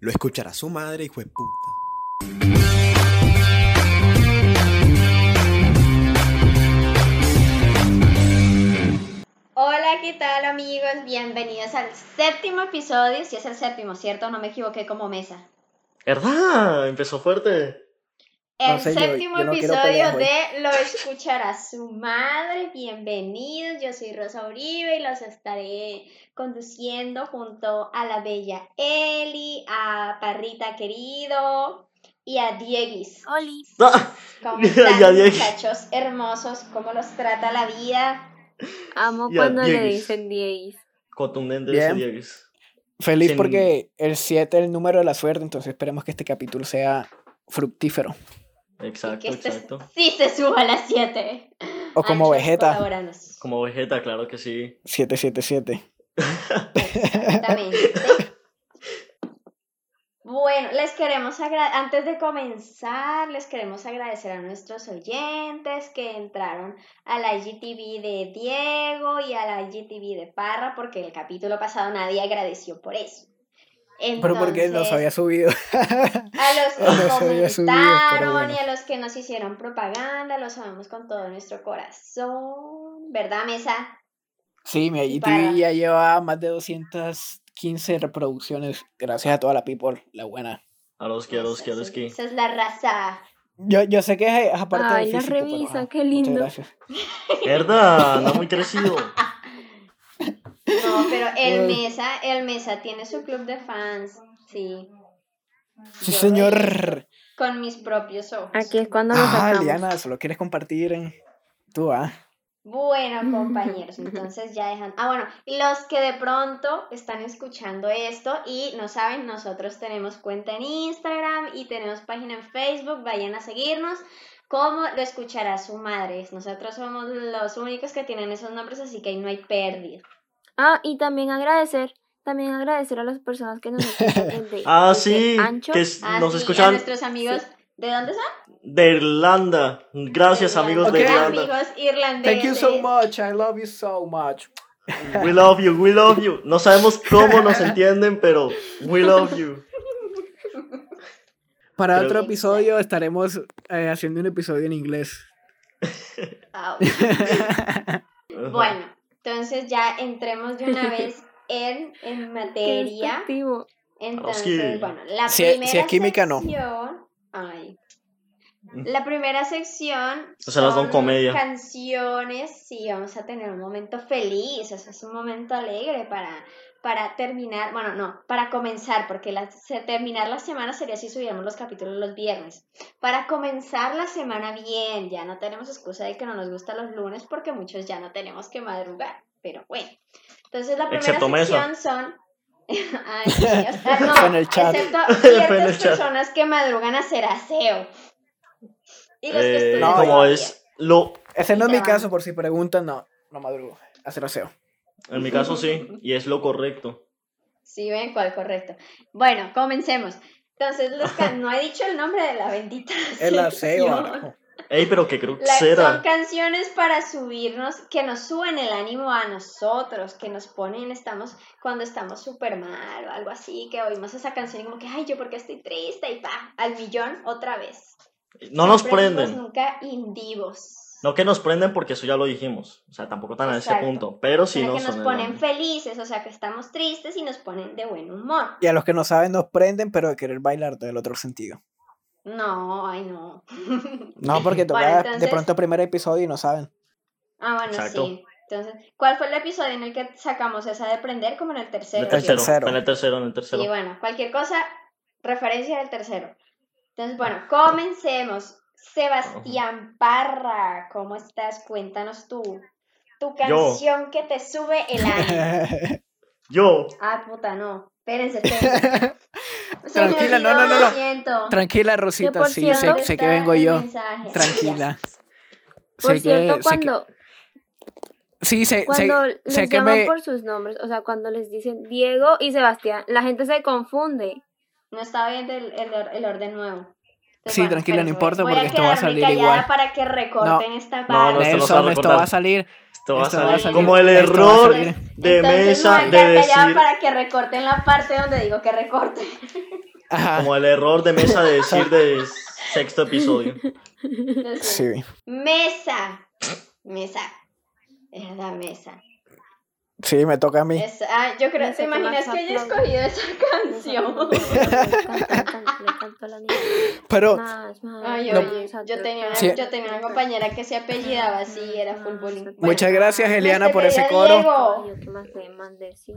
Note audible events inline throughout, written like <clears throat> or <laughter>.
lo escuchará su madre, hijo de puta. Hola, ¿qué tal amigos? Bienvenidos al séptimo episodio. Si es el séptimo, ¿cierto? No me equivoqué como mesa. ¿Verdad? Empezó fuerte. El No sé, yo- séptimo yo no quiero episodio de Lo escuchará su madre. Bienvenidos, yo soy Rosa Uribe y los estaré conduciendo junto a la bella Eli, a Parrita querido y a Dieguis. Oli. Ah, ¿Cómo <laughs> Ya, están, muchachos hermosos? ¿Cómo los trata la vida? Amo cuando le dicen Dieguis. Contundente ese Dieguis. Feliz Sin- porque el 7 es el número de la suerte, entonces esperemos que este capítulo sea fructífero. Exacto, que este exacto. sí se suba a las 7. O como Vegeta, Como Vegeta, claro que sí. 777. Exactamente. <laughs> Bueno, les queremos agradecer, antes de comenzar, les queremos agradecer a nuestros oyentes que entraron a la IGTV de Diego y a la IGTV de Parra, porque el capítulo pasado nadie agradeció por eso. Pero porque nos había subido. A los <laughs> que subido, comentaron bueno. y a los que nos hicieron propaganda, los amamos con todo nuestro corazón. ¿Verdad, Mesa? Sí, mi para- IGTV ya lleva más de 215 reproducciones. Gracias a toda la people, la buena. A los que, a los que, a los que. Esa es la raza. Yo, yo sé que es, aparte Ay, de la físico, pero, revisa, qué muchas lindo. gracias. ¿Verdad? No muy crecido. <laughs> No, pero el. Mesa, el Mesa tiene su club de fans, sí. Sí, Yo señor. Con mis propios ojos. Aquí es cuando lo Ah, sacamos. Liana, solo quieres compartir en... Tú, ah. Bueno, compañeros, entonces ya dejan. Ah, bueno, los que de pronto están escuchando esto y no saben, nosotros tenemos cuenta en Instagram y tenemos página en Facebook, vayan a seguirnos. ¿Cómo lo escuchará su madre? Nosotros somos los únicos que tienen esos nombres, así que ahí no hay pérdida. Ah, y también agradecer, también agradecer a las personas que nos <laughs> escuchan desde, Ah, desde sí. Anchor. Que es- Ah, nos sí, a escuchan nuestros amigos. ¿De dónde son? de Irlanda. Gracias, amigos de Ok. Irlanda. Amigos irlandeses. Thank you so much, I love you so much. We love you, we love you. No sabemos cómo nos <laughs> entienden, pero we love you. Para otro episodio estaremos eh, haciendo un episodio en inglés. Ah, Ajá. <laughs> Bueno, entonces ya entremos de una vez <laughs> en, en materia. Entonces, bueno, la Si primera si es química, no. sección. Ay. La primera sección. O sea, son comedia. Canciones. Sí, vamos a tener un momento feliz. Eso es un momento alegre para, para terminar. Bueno, no, para comenzar, porque la, se- terminar la semana sería si subiéramos los capítulos los viernes. Para comenzar la semana bien. Ya no tenemos excusa de que no nos gustan los lunes, porque muchos ya no tenemos que madrugar. Pero bueno. Entonces, la primera Excepto sección son. <laughs> Ay, sí, o sea, no, Fue en el chat. excepto <laughs> el ciertas chat. personas que madrugan a hacer aseo. Y los que Eh, estudian no, como es lo. Ese no es mi caso, por si preguntan, no, no madrugo. Hacer aseo. En mi caso sí, y es lo correcto. Sí, ven cuál correcto. Bueno, comencemos. Entonces, los ca- <laughs> no he dicho el nombre de la bendita <laughs> El aseo. Ey, pero qué La- son canciones para subirnos, que nos suben el ánimo a nosotros, que nos ponen, estamos, cuando estamos súper mal o algo así, que oímos esa canción y como que, ay, yo porque estoy triste y pa, al millón otra vez. No nos Siempre prenden. Nunca indivos. No que nos prenden porque eso ya lo dijimos. O sea, tampoco tan a ese Exacto. punto. Pero sí Sino nos que nos el ponen felices, o sea, que estamos tristes y nos ponen de buen humor. Y a los que no saben nos prenden, pero de querer bailar del otro sentido. No, ay, no. <laughs> No, porque toca Bueno, de entonces- pronto primer episodio y no saben. Ah, bueno, Exacto. sí. Entonces, ¿cuál fue el episodio en el que sacamos esa de prender? Como en el tercero. En el tercero. tercero. En el tercero, en el tercero. Sí, bueno, cualquier cosa, referencia del tercero. Entonces, bueno, comencemos. Sebastián Parra, ¿cómo estás? Cuéntanos tú. Tu canción que te sube el ánimo. <laughs> Yo. Ah, puta, no. Espérense, <laughs> espérense. Tranquila, no, no, no, no. Tranquila, Rosita, sí, cierto- sé, ¿Dónde sé que vengo yo. mensaje? Tranquila. Por Sé cierto, que, sé que- cuando, sí, sé, sé, cuando les sé que llaman me... por sus nombres, o sea, cuando les dicen Diego y Sebastián, la gente se confunde. No está bien el, el, el orden nuevo. Sí, bueno, tranquila, no importa, voy porque esto va a salir callada igual. para que recorten esta No, parte. no, esto no se va a Nelson, esto va a salir, Esto va a Esto va a salir salir. como el error de Entonces, mesa a de decir. para que recorten la parte donde digo que recorte. Ajá. Como el error de mesa de decir de sexto episodio. Entonces, Sí. Mesa. Mesa. Es la mesa. Sí, me toca a mí. Es- ah, yo creo, ¿te imaginas que haya escogido esa <laughs> canción? Pero Ay, yo tenía, una, Sí. yo tenía una compañera que se apellidaba así y era bullying. Bueno, muchas gracias, Eliana, por ese coro.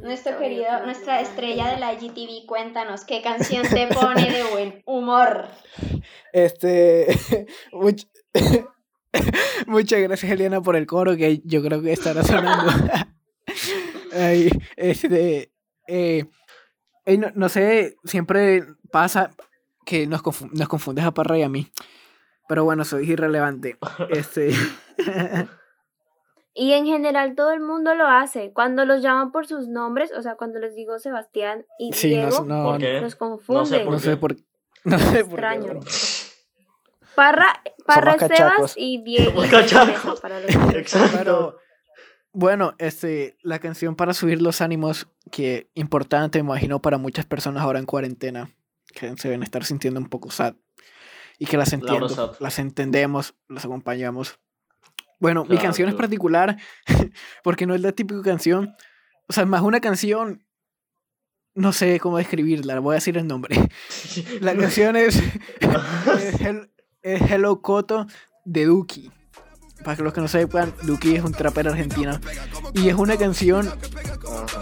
Nuestro querido, nuestra estrella de la IGTV, cuéntanos, ¿qué canción te pone de buen humor? <laughs> Este. <laughs> much- Muchas gracias, Eliana, por el coro que yo creo que estará sonando. Ay, este. eh, no, no sé, siempre pasa que nos, confu- nos confundes a Parra y a mí. Pero bueno, soy irrelevante. Este. <laughs> Y en general todo el mundo lo hace. Cuando los llaman por sus nombres, o sea, cuando les digo Sebastián y sí, no, Diego, no, ¿Por qué? los confunden. No sé por no sé por No sé por qué, Extraño. Parra, Parra cachacos. y Diego. Somos cachacos. Para los- <laughs> Exacto. Pero, bueno, este, la canción para subir los ánimos, que importante, me imagino, para muchas personas ahora en cuarentena, que se deben estar sintiendo un poco sad. Y que las entiendo, las entendemos, las acompañamos. Bueno, mi Claro, canción es particular, <laughs> porque no es la típica canción, o sea, más una canción, no sé cómo describirla, voy a decir el nombre. <laughs> La canción es, <laughs> es, es Hello Coto de Duki. Para que los que no sepan, Duki es un trapero argentino. Y es una canción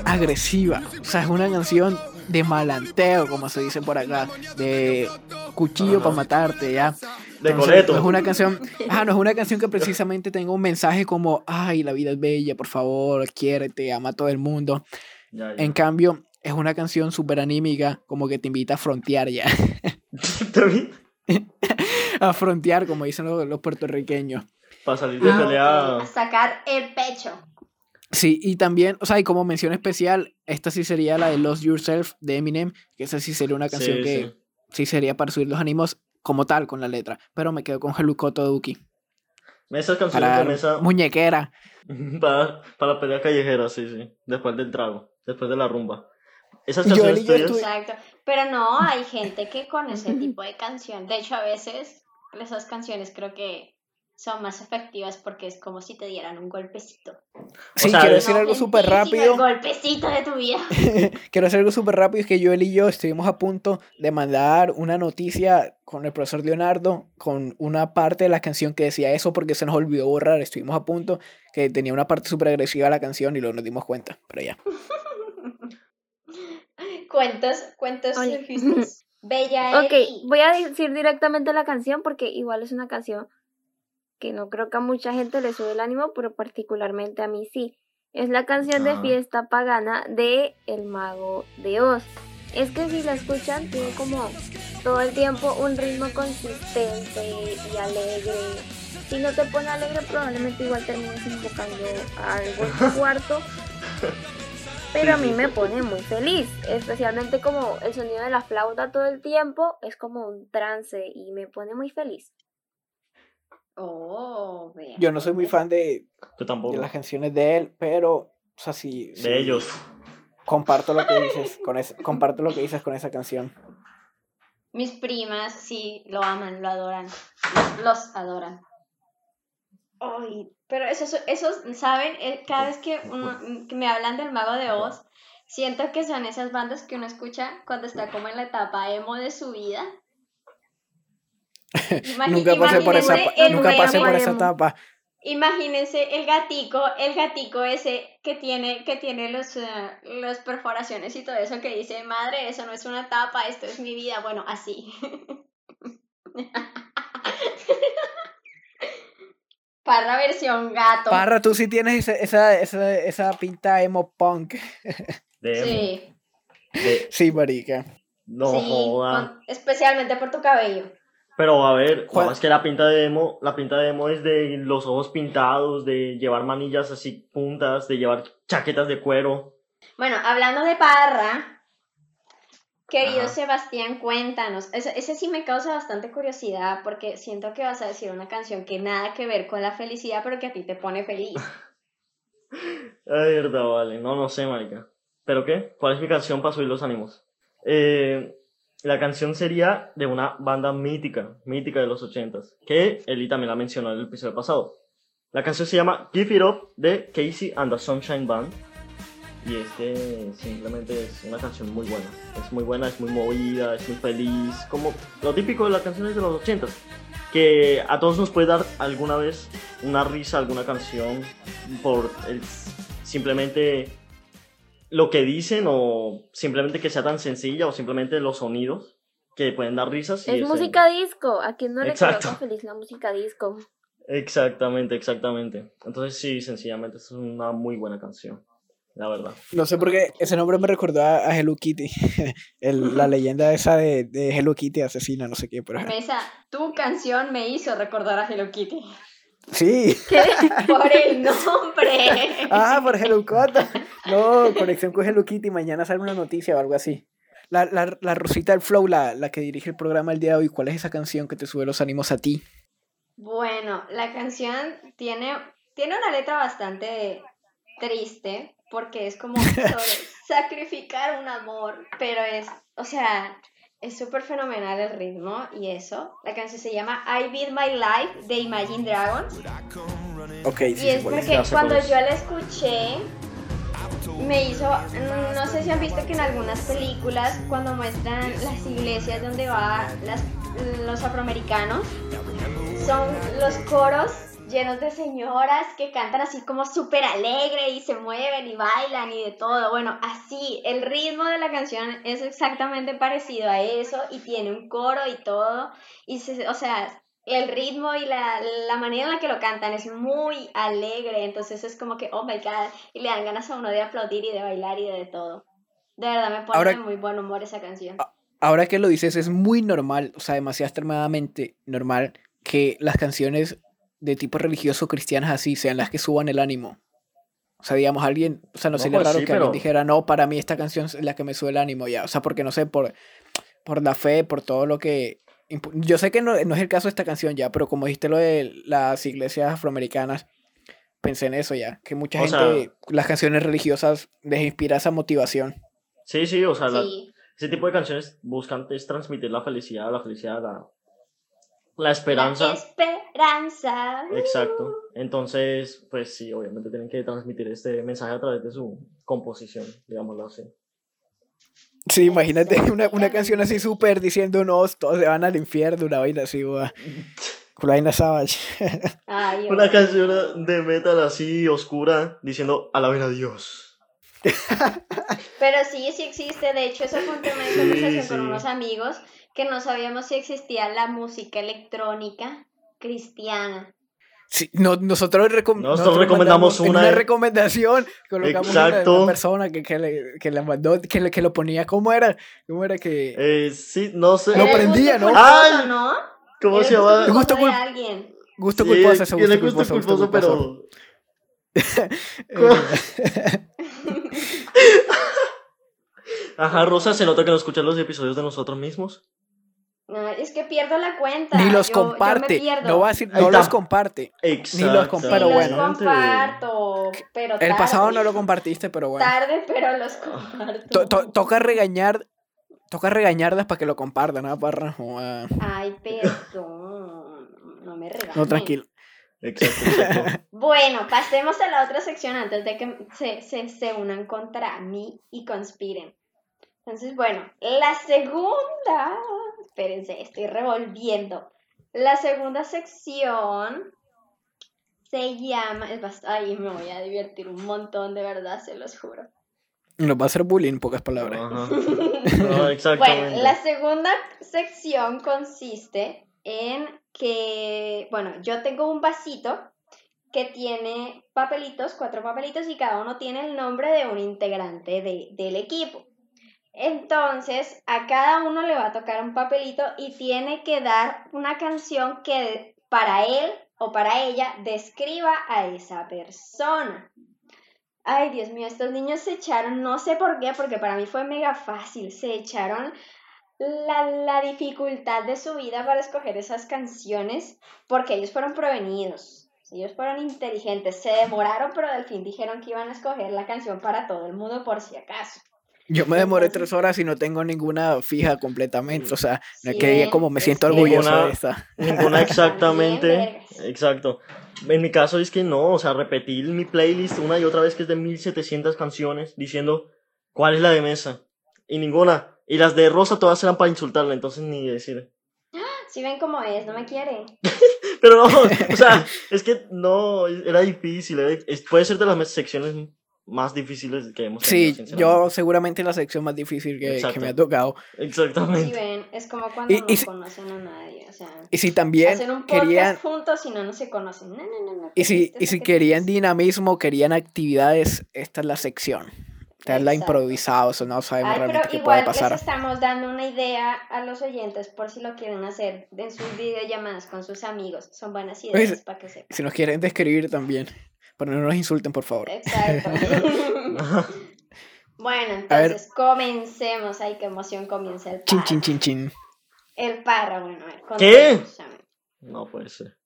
agresiva. O sea, es una canción de malanteo, como se dice por acá. De cuchillo para matarte, ya. De Entonces. No es una canción, ajá, no es una canción que precisamente tenga un mensaje como, ay, la vida es bella, por favor, quiérete, ama a todo el mundo. Ya, ya. En cambio, es una canción súper anímica, como que te invita a frontear ya. <laughs> <laughs> A frontear, como dicen los, los puertorriqueños. Para salir de Ah, pelea. sacar el pecho. Sí, y también, o sea, y como mención especial, esta sí sería la de Lost Yourself de Eminem, que esa sí sería una canción Sí, que sí. sí. sería para subir los ánimos como tal con la letra, pero me quedo con Helucoto Duki Esas canciones para de mesa. muñequera. <laughs> Para, para la pelea callejera, sí, sí. Después del trago. Después de la rumba. Esas yo, canciones yo estuve- Exacto. Pero no, hay gente que con ese tipo de canción, de hecho a veces esas canciones creo que son más efectivas porque es como si te dieran un golpecito. Sí, sea, quiero decir algo súper rápido. El golpecito de tu vida. <laughs> Quiero decir algo súper rápido, es que Joel y yo estuvimos a punto de mandar una noticia con el profesor Leonardo, con una parte de la canción que decía eso porque se nos olvidó borrar, estuvimos a punto, que tenía una parte súper agresiva la canción y luego nos dimos cuenta, pero ya. <laughs> Cuentos, cuentos Oye. surfistas. <laughs> Bella Ok, voy a decir directamente la canción porque igual es una canción que no creo que a mucha gente le sube el ánimo, pero particularmente a mí sí. Es la canción de Ajá. fiesta pagana de El Mago de Oz. Es que si la escuchan tiene como todo el tiempo un ritmo consistente y alegre. Si no te pone alegre probablemente igual termines invocando algo en tu <laughs> cuarto. Pero a mí me pone muy feliz, especialmente como el sonido de la flauta todo el tiempo es como un trance y me pone muy feliz. Oh. Yo no soy muy fan de, Yo de tampoco. las canciones de él, pero, o sea, sí, sí, De ellos. comparto lo que <laughs> dices con esa, comparto lo que dices con esa canción. Mis primas sí lo aman, lo adoran. Los, los adoran. Ay, pero esos, esos ¿saben? Eh, Cada vez que, uno- que me hablan del Mago de Oz, siento que son esas bandas que uno escucha cuando está como en la etapa emo de su vida. Nunca pasé por esa, nunca pasé por esa etapa. Imagínense el gatico, el gatico ese que tiene, que tiene los, eh, las perforaciones y todo eso que dice, madre, eso no es una tapa, esto es mi vida. Bueno, así. <laughs> Parra versión gato. Parra, tú sí tienes esa, esa, esa, esa pinta emo punk. De emo. Sí, De- Sí, marica. No sí, joda. con- especialmente por tu cabello. Pero a ver, no, es que la pinta de emo, la pinta de emo es de los ojos pintados, de llevar manillas así puntas, de llevar chaquetas de cuero. Bueno, hablando de Parra, querido Ajá. Sebastián, cuéntanos. Ese, ese sí me causa bastante curiosidad porque siento que vas a decir una canción que nada que ver con la felicidad, pero que a ti te pone feliz. <laughs> Ay, verdad, vale. No, no sé, marica. ¿Pero qué? ¿Cuál es mi canción para subir los ánimos? Eh, la canción sería de una banda mítica, mítica de los ochentas, que Eli también la mencionó en el episodio pasado. La canción se llama Give It Up de Casey and the Sunshine Band. Y es que simplemente es una canción muy buena. Es muy buena, es muy movida, es muy feliz. Como lo típico de las canciones de los ochentas. Que a todos nos puede dar alguna vez una risa, alguna canción por el, simplemente lo que dicen o simplemente que sea tan sencilla o simplemente los sonidos que pueden dar risas. y Es ese- música disco. ¿A quién no le Exacto. coloca feliz la música disco? Exactamente, exactamente. Entonces sí, sencillamente es una muy buena canción, la verdad. No sé por qué ese nombre me recordó a, a Hello Kitty. <laughs> El- la leyenda esa de, de Hello Kitty asesina, no sé qué. Pero... Mesa, tu canción me hizo recordar a Hello Kitty. Sí. <laughs> Por el nombre. Ah, por Hello. No, conexión con Hello Kitty. Mañana sale una noticia o algo así. La, la, la Rosita del Flow, la, la que dirige el programa el día de hoy, ¿cuál es esa canción que te sube los ánimos a ti? Bueno, la canción tiene, tiene una letra bastante triste porque es como sobre <laughs> sacrificar un amor, pero es, o sea, es súper fenomenal el ritmo y eso. La canción se llama I Beat My Life de Imagine Dragons. Ok, Y sí, es porque sé cuando yo la escuché, me hizo, mm, no sé si han visto que en algunas películas, cuando muestran las iglesias donde van los afroamericanos, son los coros llenos de señoras que cantan así como súper alegre y se mueven y bailan y de todo. Bueno, así, el ritmo de la canción es exactamente parecido a eso y tiene un coro y todo. Y se, o sea, el ritmo y la, la manera en la que lo cantan es muy alegre, entonces es como que, oh my god, y le dan ganas a uno de aplaudir y de bailar y de, todo. De verdad me pone Ahora- de muy buen humor esa canción. Ahora que lo dices, es muy normal, o sea, demasiado extremadamente normal que las canciones de tipo religioso cristianas así sean las que suban el ánimo. O sea, digamos, alguien, o sea, no No, sería pues raro sí, que alguien pero- dijera, no, para mí esta canción es la que me sube el ánimo ya. O sea, porque no sé, por, por la fe, por todo lo que. Yo sé que no, no es el caso de esta canción ya, pero como dijiste lo de las iglesias afroamericanas, pensé en eso ya. Que mucha O gente, las canciones religiosas les inspira esa motivación. Sí, sí, o sea, la- Sí. ese tipo de canciones buscan es transmitir la felicidad, la felicidad, la, la La esperanza. esperanza. Exacto. Entonces, pues sí, obviamente tienen que transmitir este mensaje a través de su composición, digámoslo así. Sí, imagínate una, una canción así súper diciendo, no, todos se van al infierno, una vaina así, la <laughs> vaina Savage. <laughs> Ay, Una canción de metal así oscura diciendo alaben a Dios. Pero sí, sí existe. De hecho, eso fue un tema de Sí, conversación sí. con unos amigos que no sabíamos si existía la música electrónica cristiana. Sí, no, nosotros, recom- Nosotros recomendamos en una, una recomendación. Colocamos una, Exacto. una persona que, que, le, que la mandó, que, le- que lo ponía. ¿Cómo era? ¿Cómo era que.? Eh, sí, no sé. Lo prendía, ¿no? culposo, ¡Ay! ¿no? ¿Cómo se llama? gusto Gusto culposo alguien. Gusto Sí, culposo, gusto le gusta culposo, gusto culposo, culposo. pero. <laughs> Ajá, Rosa, se nota que no escuchas los episodios de nosotros mismos. No, es que pierdo la cuenta. ni los yo- yo me comparte. no va a decir, no los comparte. Exacto. los comp- Sí, pero los bueno. comparto, pero El pasado no lo compartiste, pero bueno. Tarde, pero los comparto. To- to- toca regañar. Toca regañarlas para que lo compartan, ¿no? Para, joder. Ay, perdón. No me regañes. no, tranquilo. Exacto, <laughs> exacto. Bueno, pasemos a la otra sección antes de que se, se, se unan contra mí y conspiren. Entonces, bueno, la segunda, espérense, estoy revolviendo. La segunda sección se llama, es bast- ay, me voy a divertir un montón, de verdad, se los juro. Nos va a hacer bullying, pocas palabras. Ajá. <laughs> No, exactamente. Bueno, la segunda sección consiste en que, bueno, yo tengo un vasito que tiene papelitos, cuatro papelitos, y cada uno tiene el nombre de un integrante de- del equipo. Entonces, a cada uno le va a tocar un papelito y tiene que dar una canción que para él o para ella describa a esa persona. Ay, Dios mío, estos niños se echaron, no sé por qué, porque para mí fue mega fácil, se echaron la, la dificultad de su vida para escoger esas canciones porque ellos fueron provenidos. Ellos fueron inteligentes, se demoraron, pero al fin dijeron que iban a escoger la canción para todo el mundo por si acaso. Yo me demoré <laughs> tres horas y no tengo ninguna fija completamente. O sea, no es que diga como me siento orgulloso Ninguna- de esta. Ninguna <laughs> exactamente. Exacto. En mi caso es que no, o sea, repetí mi playlist una y otra vez que es de 1700 canciones diciendo cuál es la de mesa. Y ninguna. Y las de Rosa todas eran para insultarla, entonces ni decir. Si ven cómo es, no me quiere. <laughs> Pero no, o sea, es que no, era difícil. era- puede ser de las secciones más difíciles que hemos tenido. Sí, yo seguramente la sección más difícil que, que me ha tocado. Si Exactamente. ven, es como cuando Y- no y si- conocen a nadie. O sea, Y si también hacen un querían, juntos y no, no se conocen. No, no, no, no. y si, Esto es y si que querían dinamismo, querían actividades, esta es la sección. Esta es la Exacto. improvisado, eso no sabemos Ay, pero realmente qué igual puede pasar. les estamos dando una idea a los oyentes por si lo quieren hacer en sus videollamadas con sus amigos. Son buenas ideas Oye, para que sepan. Si nos quieren describir también, pero no nos insulten, por favor. Exacto. <laughs> bueno, entonces comencemos. Ay, qué emoción comienza el Chin, parra. chin, chin, chin. El parra, bueno, a ver. ¿Qué? No puede ser.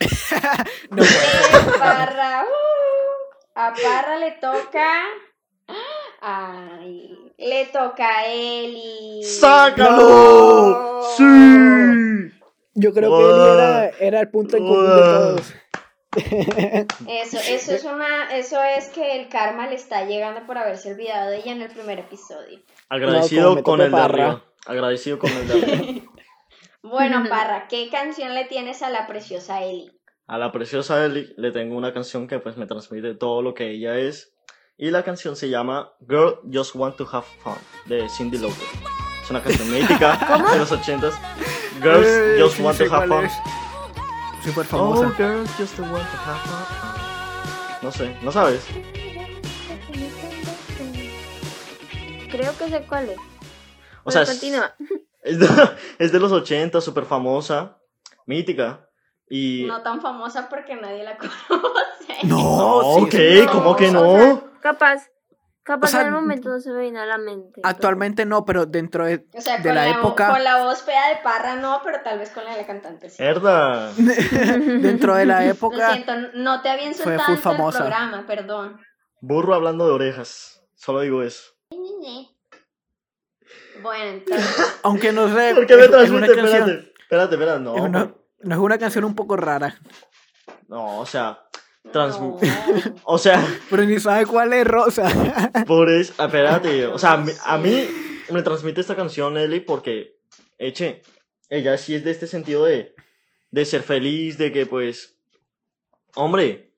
<laughs> No puede. El parra. uh, a parra le toca. Ay, le toca a Eli. ¡Sácalo! ¡Sí! Yo creo que él era, era el punto en común de todos. Eso, <laughs> eso es una, eso es que el karma le está llegando por haberse olvidado de ella en el primer episodio. Agradecido me con el de Parra. arriba. Agradecido con el de arriba. <laughs> Bueno, Parra, ¿qué canción le tienes a la preciosa Eli? A la preciosa Ellie le tengo una canción que pues me transmite todo lo que ella es. Y la canción se llama Girl Just Want to Have Fun de Cindy Lauper. Es una canción <laughs> mítica de los ochentas. Girls Eh, Just Want to Have Fun. Súper Oh, famosa. girls just want to have fun. No sé, ¿no sabes? Creo que sé cuál es. O sea, Pero continúa. es de, <laughs> es de los 80, súper famosa, mítica. Y. No tan famosa porque nadie la <laughs> conoce. No, No, sí, ok, ¿cómo que o no? sea, capaz. Capaz O sea, en el momento no se me viene a la mente. Actualmente no, pero dentro de, O sea, de con la la, época, con la voz fea de Parra no, pero tal vez con la de la cantante sí. Herda. <laughs> dentro de la <laughs> Lo época, siento, no te había fue insultado del famosa. programa, perdón. Burro hablando de orejas. Solo digo eso. Bueno, <laughs> entonces, aunque no sé, ¿Por qué me es- es una transmite? canción- Espérate, espérate, espérate. No, es una- no es una canción un poco rara, no, o sea, Trans- no. <laughs> o sea, pero ni sabe cuál es Rosa. <laughs> por eso, espérate, o sea, a mí, a mí me transmite esta canción Ellie porque, eche, ella sí es de este sentido de, de ser feliz, de que pues, hombre,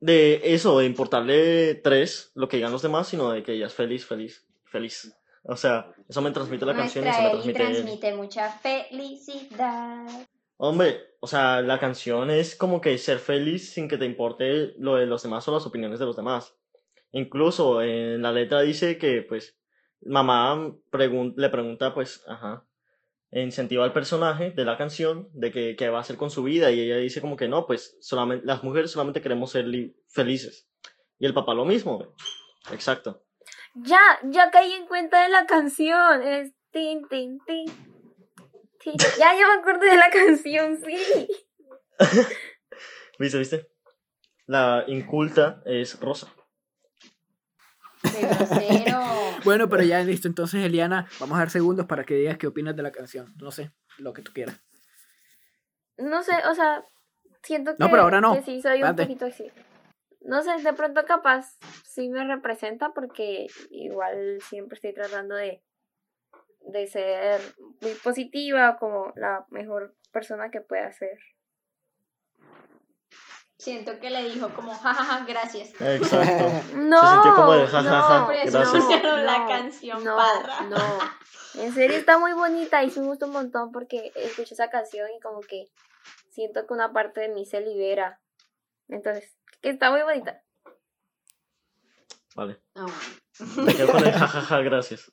de eso, de importarle tres, lo que digan los demás, sino de que ella es feliz, feliz, feliz. O sea, eso me transmite la canción y eso Nuestra me transmite transmite mucha felicidad. Hombre, o sea, la canción es como que ser feliz sin que te importe lo de los demás o las opiniones de los demás. Incluso en la letra dice que, pues, mamá le pregunta, pues, ajá, incentiva al personaje de la canción de que qué va a hacer con su vida y ella dice como que no, pues, solamente, las mujeres solamente queremos ser li- felices. Y el papá lo mismo, exacto. Ya, ya caí en cuenta de la canción. Es tin, tin, tin. Ya, ya me acuerdo de la <laughs> canción, sí. <laughs> ¿Viste, viste? La inculta es Rosa. De grosero. <laughs> Bueno, pero ya listo, entonces Eliana, vamos a dar segundos para que digas qué opinas de la canción. No sé, lo que tú quieras. No sé, o sea, siento que, No, pero ahora no. que sí soy un poquito así. No sé, de pronto capaz sí me representa porque igual siempre estoy tratando de, de ser muy positiva, como la mejor persona que pueda ser. Siento que le dijo como, jajaja, gracias. Exacto. <laughs> No, sintió como de ja, ja, ja, no, gracias. no la canción no. No, en serio está muy bonita y me gusta un montón porque escucho esa canción y como que siento que una parte de mí se libera. Entonces, que está muy bonita. Vale. Ah, Me quedo con el jajaja, <laughs> gracias.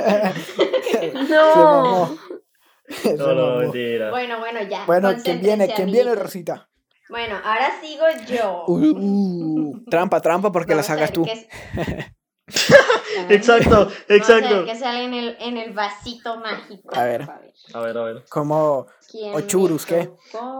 <laughs> No. <laughs> Se No, no, mamó. mentira. Bueno, bueno, ya. Bueno, ¿quién viene? ¿Quién viene. Rosita? Bueno, ahora sigo yo. Uh, uh, trampa, trampa, porque la Vamos a sacas tú. es- <laughs> <laughs> Exacto, Vamos a ver exacto. qué sale en el, en el vasito mágico. A ver. A ver, a ver. Como. ¿Quién O churus, me ¿qué?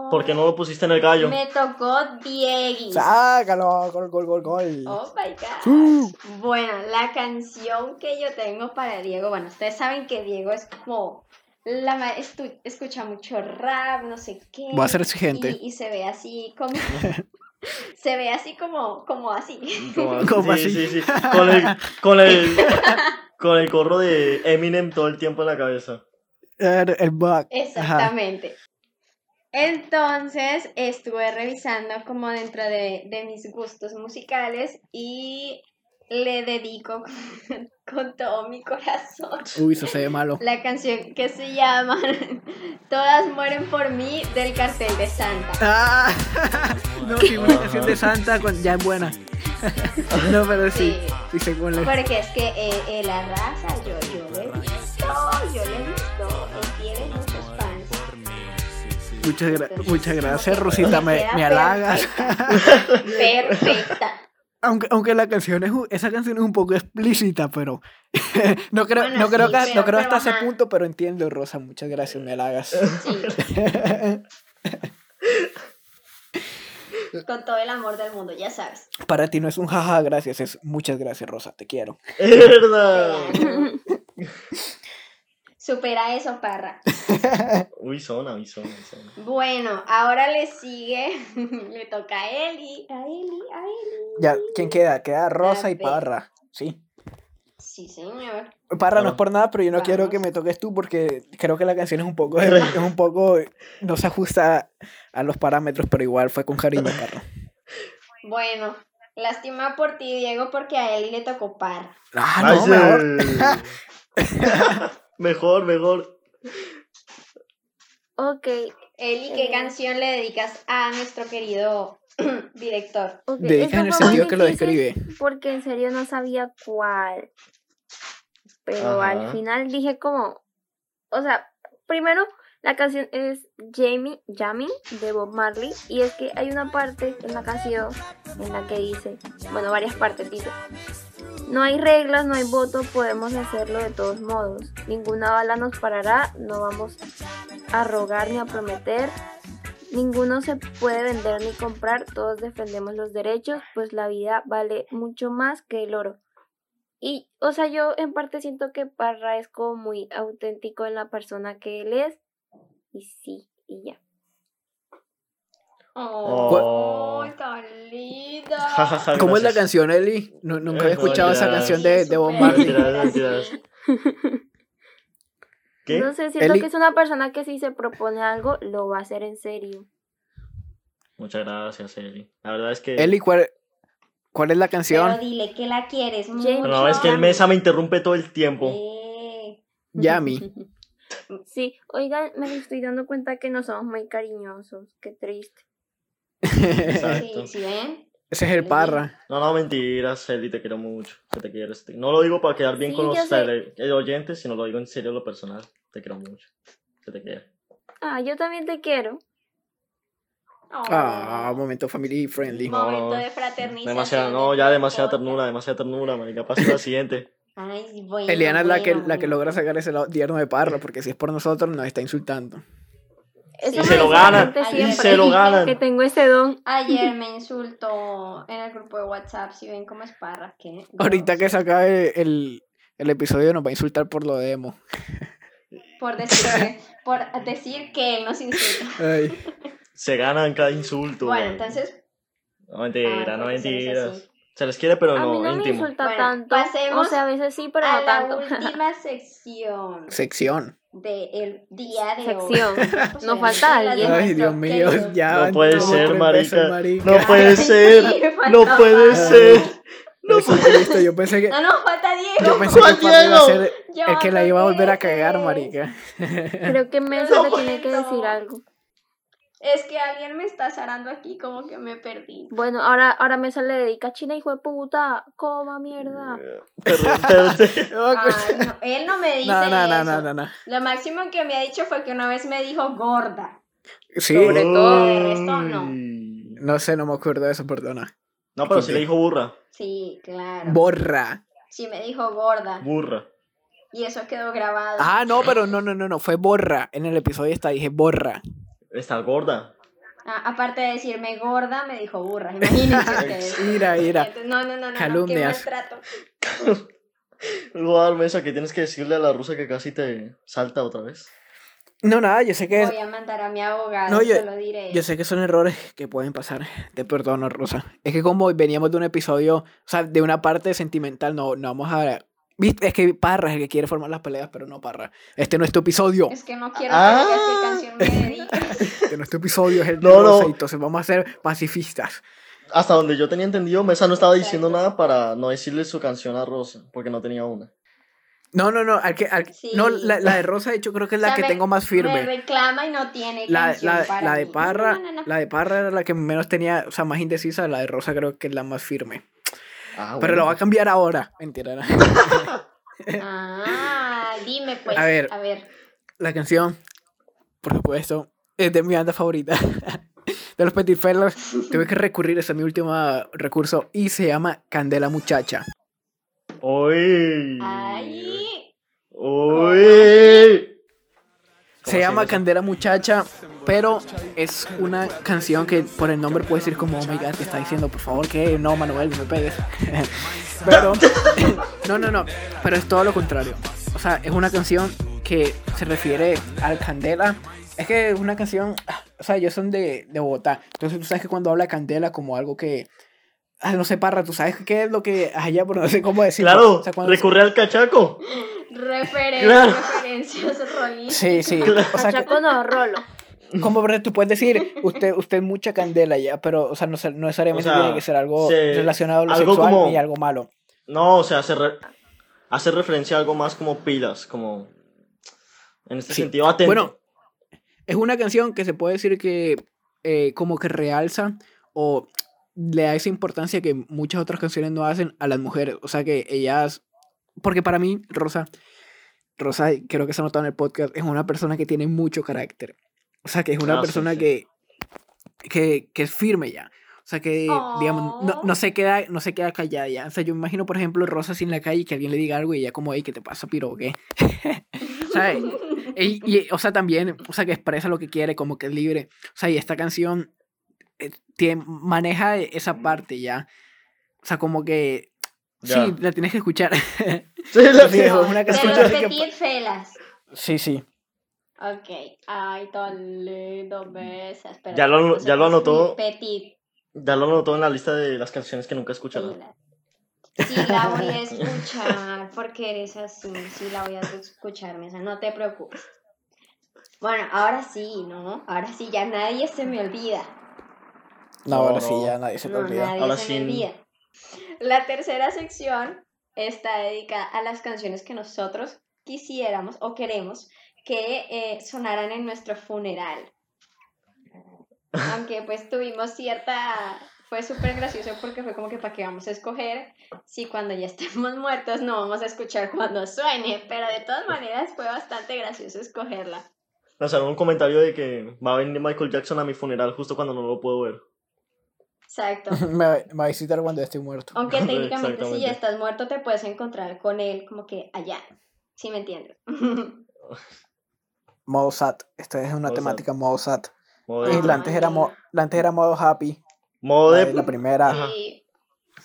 ¿Por qué no lo pusiste en el gallo? Me tocó Diegui. ¡Sácalo! Gol, gol, gol, gol. Oh my god. Bueno, la canción que yo tengo para Diego, bueno, ustedes saben que Diego es como la escucha mucho rap, no sé qué. Voy a ser exigente. Y, y se ve así como <laughs> se ve así como como así. <laughs> Como- ¿Cómo sí, así? sí, sí. Con el, con el, <laughs> con el gorro de Eminem todo el tiempo en la cabeza. El, el bug. Ajá. Exactamente. Entonces estuve revisando como dentro de, de mis gustos musicales y le dedico <laughs> con todo mi corazón Uy, eso se ve malo. la canción que se llama <laughs> Todas mueren por mí del cartel de Santa. Ah, <laughs> no, sí, una canción de Santa con- ya es buena. no, pero sí, Sí. sí. Porque es que eh, eh, la raza, yo, yo le he visto, yo le he visto, él tiene muchos fans. Muchas, gra- muchas gracias, Rosita, me, me halagas. Perfecta. Aunque, aunque la canción es, un- esa canción es un poco explícita, pero <laughs> no creo, Bueno, no creo, sí, que, pero- no creo hasta ese punto, pero entiendo, Rosa, muchas gracias, me halagas. Sí, <laughs> con todo el amor del mundo, ya sabes. Para ti no es un jaja, gracias, es muchas gracias, Rosa, te quiero. Es verdad. <laughs> Supera eso, parra. <laughs> Uy, zona, uy, zona. Bueno, ahora le sigue, <laughs> le toca a Eli, a Eli, a Eli. Ya, ¿quién queda? Queda Rosa y. Parra, sí. Sí, señor. Parra, no es por nada, pero yo no quiero que me toques tú porque creo que la canción es un poco, <laughs> es un poco, no se ajusta a los parámetros, pero igual fue con cariño, Parra. Bueno, lástima por ti, Diego, porque a Eli le tocó parra. Ah, no, mejor. Mejor, mejor. Ok, Eli, ¿qué Eh. canción le dedicas a nuestro querido <clears throat> director? ok. Dedica en el sentido que lo describe. Porque en serio no sabía cuál. Pero al final dije como, o sea, primero la canción es Jamie, Jamie de Bob Marley y es que hay una parte en la canción en la que dice, bueno, varias partes dice, no hay reglas, no hay voto, podemos hacerlo de todos modos. Ninguna bala nos parará, no vamos a rogar ni a prometer. Ninguno se puede vender ni comprar, todos defendemos los derechos, pues la vida vale mucho más que el oro. Y, o sea, yo en parte siento que Parra es como muy auténtico en la persona que él es. Y sí, y ya. ¡Oh, tan linda! Ja, ja, ja, ¿Cómo es la canción, Eli? No- nunca había Eh, no, escuchado esa canción de, de Bob. <laughs> No sé, siento Eli- que es una persona que si se propone algo, lo va a hacer en serio. Muchas gracias, Eli. La verdad es que. Eli, ¿cuál, ¿cuál es la Pero canción? dile que la quieres mucho. Pero no, es que el Mesa me interrumpe todo el tiempo. Eh, Yami. <laughs> Sí, oigan, me estoy dando cuenta que no somos muy cariñosos. Qué triste. Exacto. sí, ¿sí ven? Ese es el Parra. No, no, mentiras, Eli, te quiero mucho. Se te quiere. se te- No lo digo para quedar bien Sí, con los tele- eh, oyentes, sino lo digo en serio, lo personal. Te quiero mucho. Se te quiere. Ah, yo también te quiero. Oh, Ah, momento family friendly. No, momento de fraternización. Demasiada, no, ya demasiada ternura, demasiada ternura, marica. Pasa la siguiente. Ay, bueno, Eliana es la que, bueno, la que logra sacar ese lado tierno de Parra, porque si es por nosotros nos está insultando. Eso Y se lo <laughs> ganan, y se lo ganan. Que tengo ese don. Ayer <laughs> me insultó en el grupo de WhatsApp, si ven cómo es parra, que Ahorita que se acabe el, el episodio nos va a insultar por lo de emo. por decir que, por decir que él nos insulta. <laughs> Ay. Se ganan cada insulto. Bueno, entonces, No, mentira, Ah, no porque somos mentiras. Se les quiere, pero a mí no, no me insulta Bueno, tanto. pasemos o sea, a veces sí, pero a no la tanto. <laughs> última sección Sección. del día de Sección. <laughs> hoy. Pues, Nos falta la de alguien. Ay, Dios mío, ya. No puede ser, marica. No puede ser. <laughs> Sí, No puede ser. Jesucristo, yo pensé que, No, no, falta Diego. yo pensé que ¿Cuál Parra iba a ser el que la iba a volver a cagar, marica. Creo que Mesa No le tiene que decir algo. Es que alguien me está zarando aquí, como que me perdí. Bueno, ahora, ahora Mesa le dedica China, hijo de puta. Coma mierda. <laughs> Perdón, perdón. Ay, no, él no me <laughs> dice No, no, no, eso. no, no, no. Lo máximo que me ha dicho fue que una vez me dijo gorda. Sí, Sobre todo, de resto, no. no sé, no me acuerdo de eso, perdona. No, pero sí le dijo burra. Sí, claro. Borra. Sí me dijo gorda. Burra. Y eso quedó grabado. Ah, no, pero no, no, no, no, fue borra. En el episodio está, dije borra. Está gorda. Ah, aparte de decirme gorda, me dijo burra. Imagínense <laughs> ustedes. Mira, mira. Entonces, no, no, no, no, no, qué Calumnias. maltrato. <laughs> Luego, Almesa, que tienes que decirle a la rusa que casi te salta otra vez. No, nada, yo sé que Voy a mandar a mi abogado, No, yo- se lo diré. Yo sé que son errores que pueden pasar. Te perdono, Rosa. Es que como veníamos de un episodio, o sea, de una parte sentimental, no, no vamos a... ¿Viste? Es que Parra es el que quiere formar las peleas, pero no Parra. Este no es tu episodio. Es que no quiero Ah. que digas qué canción me dedicas. <laughs> Este no es tu episodio, es el de <laughs> No, no. Entonces vamos a ser pacifistas. Hasta donde yo tenía entendido, Mesa no estaba diciendo Exacto. nada para no decirle su canción a Rosa, porque no tenía una. No, no, no. al que- al- Sí. No, la, la de Rosa, de hecho, creo que es la O sea, que me- tengo más Me firme. reclama y no tiene La, canción la, para la de. Parra, No, no, no. la de Parra era la que menos tenía, o sea, más indecisa. La de Rosa creo que es la más firme. Ah, Pero lo va a cambiar ahora. Mentira. no. <laughs> Ah, dime pues. A ver. A ver. La canción, por supuesto, es de mi banda favorita. <laughs> De los Petit Fellas. Tuve que recurrir, es mi último recurso. Y se llama Candela Muchacha. ¡Uy! Ay. ¡Uy! Se llama Candela Muchacha, pero es una canción que por el nombre puede decir como, oh my god, ¿qué está diciendo? Por favor, que no, Manuel, no me pegues. <laughs> pero, <laughs> no, no, no, pero es todo lo contrario. O sea, es una canción que se refiere al Candela. Es que es una canción, ah, o sea, ellos son de, de Bogotá. Entonces tú sabes que cuando habla Candela como algo que, ah, no sé, Parra, tú sabes qué es lo que allá, pero no sé cómo decirlo. Claro, O sea, cuando- recurre al cachaco. Referen- Claro. Referencias rolísticas. Sí, sí. O sea, que- Cachaco no, rolo. Como por tú puedes decir, usted, usted mucha candela ya, pero, o sea, no, se- no necesariamente O sea, tiene que ser algo se- relacionado a lo algo sexual como- ni algo malo. No, o sea, hace, re- hace referencia a algo más como pilas, como... En este Sí. sentido, atento. Bueno, es una canción que se puede decir que eh, como que realza o le da esa importancia que muchas otras canciones no hacen a las mujeres. O sea, que ellas, porque para mí, Rosa, Rosa, creo que se ha notado en el podcast, es una persona que tiene mucho carácter. O sea, que es una Ah, persona sí. que, que, que es firme ya. O sea, que, digamos, no, no, se queda, no se queda callada ya. O sea, yo me imagino, por ejemplo, Rosa en la calle y que alguien le diga algo y ella como, hey, ¿qué te pasa, piro o qué? <laughs> Y, y, o sea, también, o sea, que expresa lo que quiere, como que es libre. O sea, y esta canción tiene, maneja esa parte ya. O sea, como que... Ya. Sí, la tienes que escuchar. <laughs> Sí, la Sí, viejo. es una De canción los así que- Petit Felas. Sí, sí. Ok. Ay, tan lindo, besa. Espera, Ya lo- ya lo anotó. Petit Ya lo anotó en la lista de las canciones que nunca escuchará. Felas. Sí, la voy a escuchar porque eres así. Sí, la voy a escuchar, Mesa. No te preocupes. Bueno, ahora sí, ¿no? Ahora sí, ya nadie se me olvida. No, ahora sí, ya nadie se te No, olvida. nadie Ahora se sí. me olvida. La tercera sección está dedicada a las canciones que nosotros quisiéramos o queremos que eh, sonaran en nuestro funeral. <laughs> Aunque pues tuvimos cierta... Fue súper gracioso porque fue como que para qué vamos a escoger si cuando ya <laughs> estemos muertos no vamos a escuchar cuando suene, pero de todas maneras fue bastante gracioso escogerla. Lanzaron un comentario de que va a venir Michael Jackson a mi funeral justo cuando no lo puedo ver. Exacto. <laughs> me, va- me va a visitar cuando esté muerto. Aunque técnicamente si ya estás muerto te puedes encontrar con él como que allá. ¿Sí me entiendes? <laughs> Modo SAT. Esta es una Modo temática modo SAT. Modo. Y la antes, era mo- la antes era modo happy. modo La, de, la primera. Sí,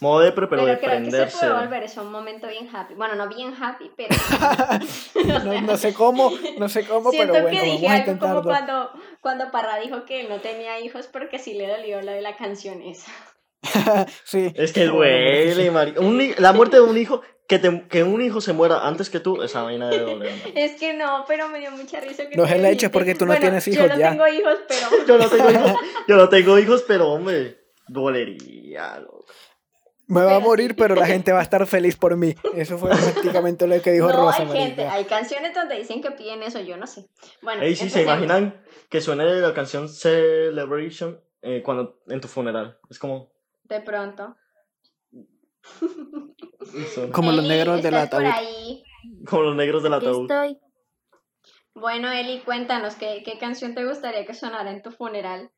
modo de pero pero, de creo que se puede volver eso un momento bien happy. Bueno, no bien happy, pero <laughs> <laughs> no, no sé cómo, no sé cómo, siento pero bueno, que dije vamos a algo como cuando, cuando Parra dijo que él no tenía hijos porque sí le dolió lo de la canción esa. <laughs> sí. Es que duele, mari- un hi- La muerte de un hijo, que, te- que un hijo se muera antes que tú, esa vaina de doler. Es que no, pero me dio mucha risa que No es el hecho, porque tú no Bueno, tienes Yo hijos no ya. tengo hijos, pero Yo no tengo hijos, yo no tengo hijos, pero hombre, dolería, loco. Me va a morir, sí. pero la <laughs> gente va a estar feliz por mí. Eso fue prácticamente lo que dijo no Rosa hay gente, hay canciones donde dicen que piden eso, yo no sé. Bueno, Ey, sí, ¿se imaginan que suene la canción Celebration eh, cuando, en tu funeral? Es como... De pronto. Como los negros del ¿estás por ataúd. ahí? como los negros del ataúd. estoy. Bueno, Eli, cuéntanos, ¿qué, ¿qué canción te gustaría que sonara en tu funeral?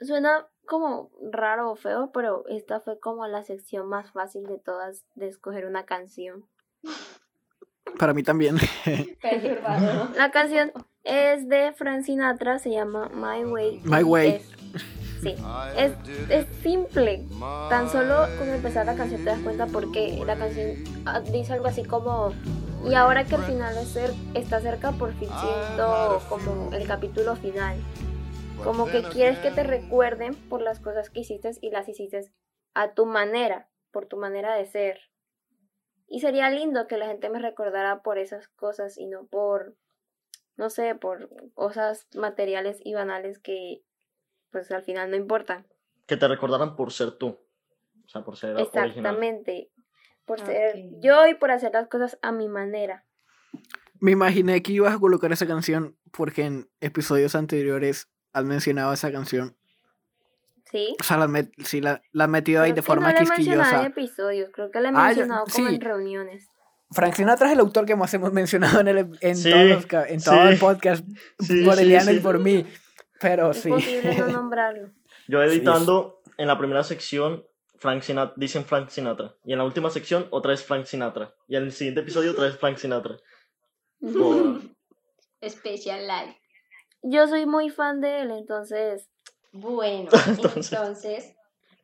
suena como raro o feo, pero esta fue como la sección más fácil de todas de escoger una canción. Para mí también. <laughs> Perturbador. La canción es de Frank Sinatra, se llama My Way. My Way. es- sí, es, es simple. Tan solo con empezar la canción te das cuenta porque la canción ah, dice algo así como... Y ahora que el final es cer- está cerca, por fin siento como el capítulo final. Como que quieres que te recuerden por las cosas que hiciste y las hiciste a tu manera, por tu manera de ser. Y sería lindo que la gente me recordara por esas cosas y no por, no sé, por cosas materiales y banales que pues al final no importan. Que te recordaran por ser tú. O sea, por ser original. Exactamente. Por Ok. ser yo y por hacer las cosas a mi manera. Me imaginé que ibas a colocar esa canción porque en episodios anteriores has mencionado esa canción. ¿Sí? O sea, la, has met- sí, la, la has metido ahí Creo de que forma no la he mencionado en quisquillosa. episodios, creo que la he Ah, mencionado como sí. en reuniones. Frank Sinatra es el autor que más hemos mencionado en, el, en, Sí, todos los en todo sí. el podcast Sí, por sí, Eliana y sí. por mí. Pero sí. Imposible no <laughs> nombrarlo. Yo editando en la primera sección, Frank Sinatra, dicen Frank Sinatra. Y en la última sección, otra vez Frank Sinatra. Y en el siguiente episodio, otra vez Frank Sinatra. <laughs> Por- Special Life. Yo soy muy fan de él, entonces Bueno, <laughs> Entonces- entonces,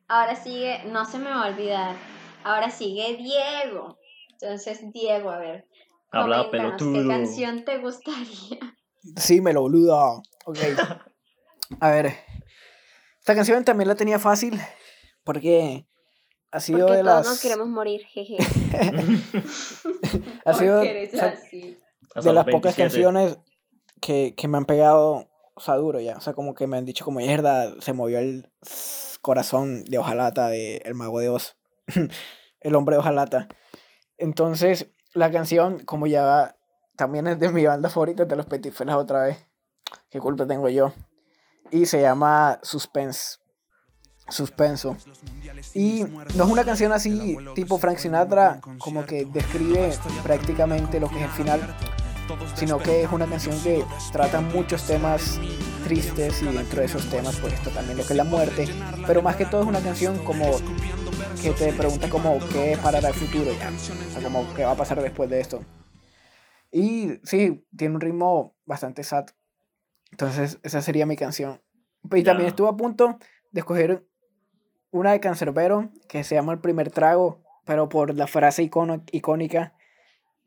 ahora sigue, no se me va a olvidar, ahora sigue Diego. Entonces, Diego, a ver, Habla coméntanos, ¿qué pelotudo. canción te gustaría? Sí, me lo boludo. Ok. A ver. Esta canción también la tenía fácil porque ha sido porque de todos las. nos queremos morir, jeje. <laughs> ha sido o sea, de las pocas 27. canciones que, que me han pegado, o sea, duro ya. O sea, como que me han dicho como mierda, se movió el corazón de hojalata de El Mago de Oz. <laughs> el hombre de hojalata. Entonces, la canción, como ya también es de mi banda favorita, de los Petit Felas otra vez. ¿Qué culpa tengo yo? Y se llama Suspense. Suspenso. Y no es una canción así tipo Frank Sinatra, como que describe prácticamente lo que es el final, sino que es una canción que trata muchos temas tristes y dentro de esos temas pues está también lo que es la muerte, pero más que todo es una canción como que te pregunta como qué parará el futuro ya, o sea, como qué va a pasar después de esto. Y sí, tiene un ritmo bastante sad. Entonces, esa sería mi canción. Y también estuve a punto de escoger una de Cancerbero que se llama El primer trago, pero por la frase icono- icónica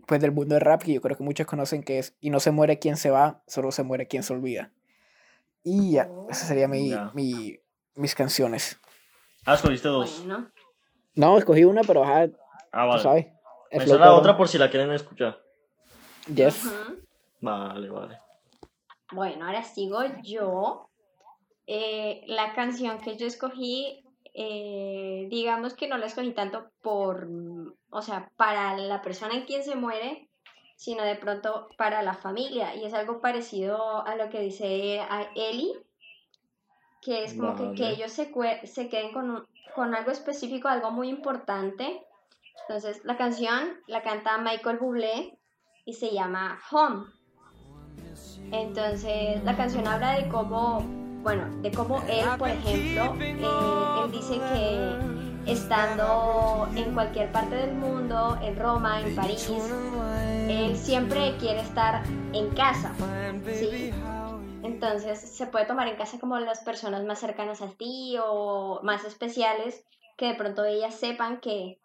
pues del mundo del rap que yo creo que muchos conocen que es y no se muere quien se va, solo se muere quien se olvida. Y ya, esa sería mi, Ya. mi- mis canciones. Ah, escogiste dos. Bueno, No, escogí una, pero ajá, Ah, tú vale. sabes. el Esa flow es la otra por si la quieren escuchar. Yes. ujú. Vale, vale. Bueno, ahora sigo yo. Eh, la canción que yo escogí, eh, digamos que no la escogí tanto por, o sea, para la persona en quien se muere, sino de pronto para la familia. Y es algo parecido a lo que dice a Eli, que es como que, que Vale. ellos se, se queden con, un- con algo específico, algo muy importante. Entonces, la canción la canta Michael Bublé y se llama Home. Entonces, la canción habla de cómo, bueno, de cómo él, por ejemplo, eh, él dice que estando en cualquier parte del mundo, en Roma, en París, él siempre quiere estar en casa, ¿sí? Entonces, se puede tomar en casa como las personas más cercanas a ti o más especiales, que de pronto ellas sepan que,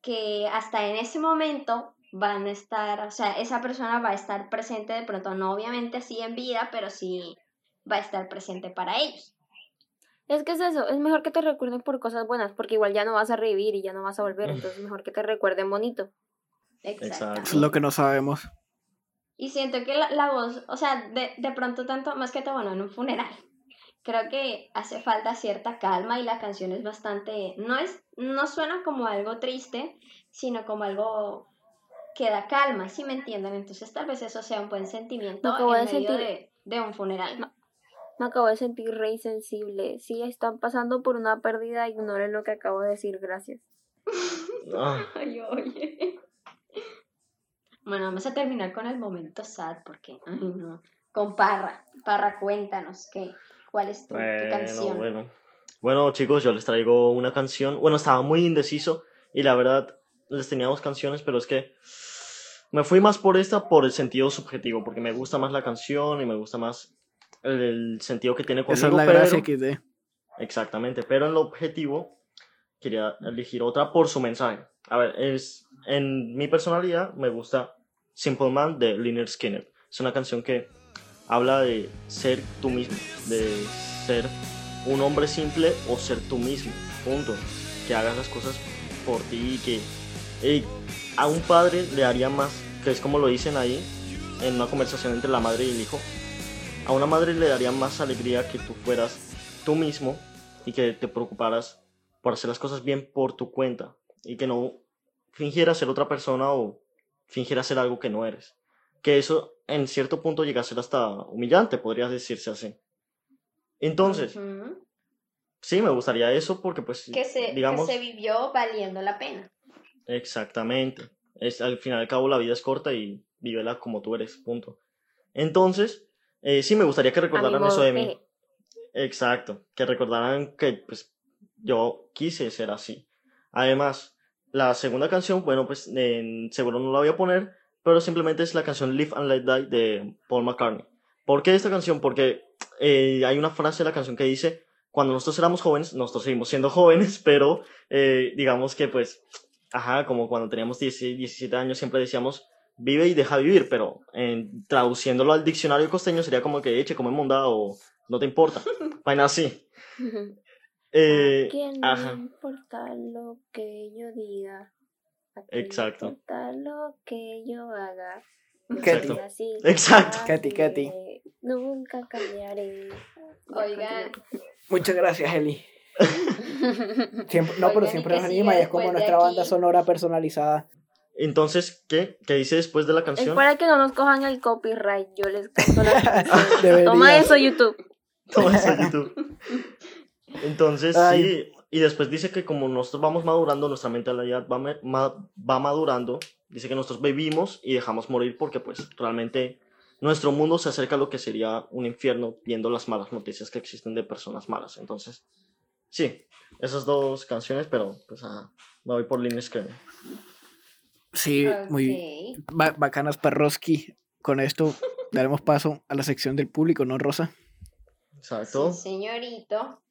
que hasta en ese momento van a estar, o sea, esa persona va a estar presente de pronto, no obviamente así en vida, pero sí va a estar presente para ellos. Es que es eso, es mejor que te recuerden por cosas buenas, porque igual ya no vas a revivir y ya no vas a volver, entonces es mejor que te recuerden bonito. Exactamente. Es lo que no sabemos. Y siento que la, la voz, o sea, de, de pronto tanto, más que todo, bueno, en un funeral, creo que hace falta cierta calma y la canción es bastante, no es, no suena como algo triste, sino como algo que da calma, si me entienden? Entonces tal vez eso sea un buen sentimiento en de medio sentir- de, de un funeral. Me acabo de sentir re sensible. Si están pasando por una pérdida, ignoren lo que acabo de decir, gracias. Ah, Ay, oye. Bueno, vamos a terminar con el momento sad porque, ay, no. Con Parra. Parra, cuéntanos, ¿qué, ¿Cuál es tu, canción? bueno. Bueno, chicos, yo les traigo una canción. Bueno, estaba muy indeciso y la verdad les tenía dos canciones, pero es que me fui más por esta por el sentido subjetivo, porque me gusta más la canción y me gusta más el, el sentido que tiene conmigo. Esa es la pero- gracia que de. Exactamente, pero en lo objetivo quería elegir otra por su mensaje. A ver, es en mi personalidad me gusta Simple Man de Lynyrd Skynyrd. Es una canción que habla de ser tú mismo, de ser un hombre simple o ser tú mismo, punto. Que hagas las cosas por ti y que ey, a un padre le haría más, que es como lo dicen ahí en una conversación entre la madre y el hijo, a una madre le daría más alegría que tú fueras tú mismo y que te preocuparas por hacer las cosas bien por tu cuenta y que no fingieras ser otra persona o fingieras ser algo que no eres. Que eso en cierto punto llega a ser hasta humillante, podría decirse así. Entonces, sí, me gustaría eso porque pues, que, se, digamos, que se vivió valiendo la pena. exactamente. Es, al fin y al cabo la vida es corta y vívela como tú eres, punto. Entonces, eh, sí me gustaría que recordaran eso de mí. Exacto, que recordaran que pues yo quise ser así. Además, la segunda canción, bueno, pues en- seguro no la voy a poner, pero simplemente es la canción Live and Let Die de Paul McCartney. ¿Por qué esta canción? Porque eh, hay una frase de la canción que dice, cuando nosotros éramos jóvenes, nosotros seguimos siendo <laughs> jóvenes, pero eh, digamos que pues, ajá, como cuando teníamos 16, 17 años siempre decíamos, vive y deja vivir, pero en, traduciéndolo al diccionario costeño sería como que eche, come monda o no te importa. <laughs> Vaina así. <laughs> Eh, ¿A quién ajá. importa lo que yo diga? ¿A quién le Exacto. importa lo que yo haga? <laughs> Exacto. así, Exacto. Katy, Katy. Nunca cambiaré. Oigan. Muchas gracias, Eli. Siempre, no, pero Oigan, ¿y siempre nos anima y es como nuestra banda sonora personalizada. Entonces, ¿qué? ¿Qué dice después de la Es canción? para que no nos cojan el copyright. Yo les canto la. <laughs> Toma eso, YouTube. Toma eso, <laughs> YouTube. Entonces, Ay. sí, y después dice que como nosotros vamos madurando, nuestra mentalidad va, ma- va madurando, dice que nosotros vivimos y dejamos morir porque pues realmente nuestro mundo se acerca a lo que sería un infierno viendo las malas noticias que existen de personas malas. Entonces, sí, esas dos canciones, pero pues ah, me voy por Lynyrd Skynyrd. Sí, muy ba- bacanas Perroski. Con esto daremos paso a la sección del público, ¿no, Rosa? Exacto. Sí, señorito.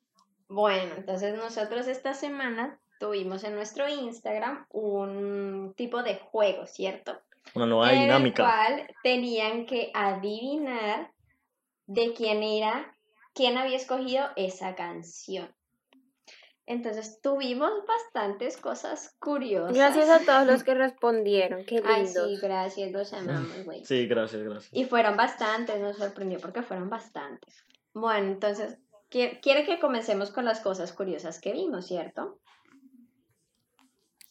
Bueno, entonces nosotros esta semana tuvimos en nuestro Instagram un tipo de juego, ¿cierto? Una nueva en dinámica. el cual tenían que adivinar de quién era, quién había escogido esa canción. Entonces tuvimos bastantes cosas curiosas. Gracias a todos los <laughs> que respondieron. Qué Ay, lindos. sí, gracias, los amamos, güey. Sí, gracias, gracias. Y fueron bastantes, nos sorprendió porque fueron bastantes. Bueno, entonces, qui- quiere que comencemos con las cosas curiosas que vimos, ¿cierto?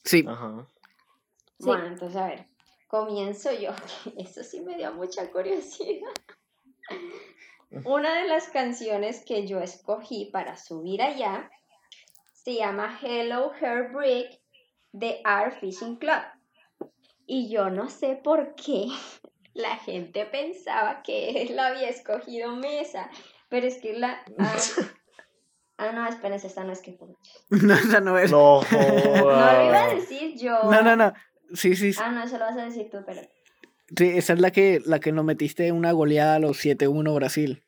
Sí, Ajá. Sí. Bueno, entonces, a ver, comienzo yo. <laughs> Eso sí me dio mucha curiosidad. Una de las canciones que yo escogí para subir allá se llama Hello Heartbreak de Our Fishing Club. Y yo no sé por qué <laughs> la gente pensaba que él había escogido Mesa, pero es que la... Ah, <laughs> ah, no, espérense, esta no es que... <laughs> No, no, esa no es. No, lo iba a decir yo. No, no, no. Sí, sí, sí, Ah, no, eso lo vas a decir tú, pero... sí, esa es la que, la que nos metiste en una goleada a los 7-1 Brasil.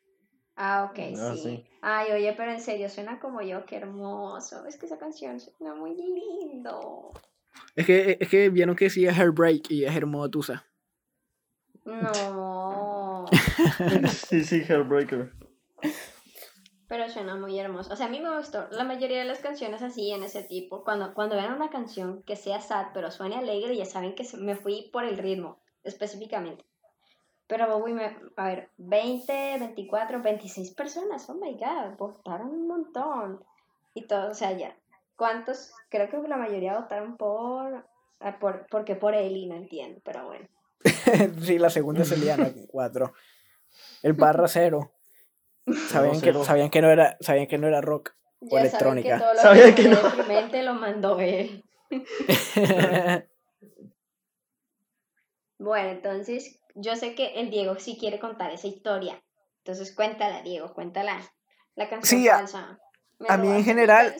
Ah, ok, Ah, sí. sí. Ay, oye, pero en serio, suena como yo, qué hermoso. Es que esa canción suena muy lindo. Es que, es que vieron que sí es Heartbreak y es Hermosa. No, <laughs> Sí, sí, Hairbreaker. pero suena muy hermoso. O sea, a mí me gustó. La mayoría de las canciones así, en ese tipo, cuando, cuando vean una canción que sea sad, pero suene alegre, ya saben que me fui por el ritmo, específicamente. Pero, me, a ver, 20, 24, 26 personas, oh my god, votaron un montón. Y todo, o sea, ya. ¿Cuántos? Creo que la mayoría votaron por, ah, por porque por Eli, no entiendo, pero bueno. <laughs> sí, la segunda es Eliana con 4. El barra cero. Sabían, No, que, cero. sabían, que no era, sabían que no era rock. O electrónica. saben que todo lo que, que no. lo mandó él. <laughs> <laughs> Bueno, entonces yo sé que el Diego sí quiere contar esa historia. Entonces cuéntala, Diego, cuéntala. La canción Sí, falsa. Me a mí en general-.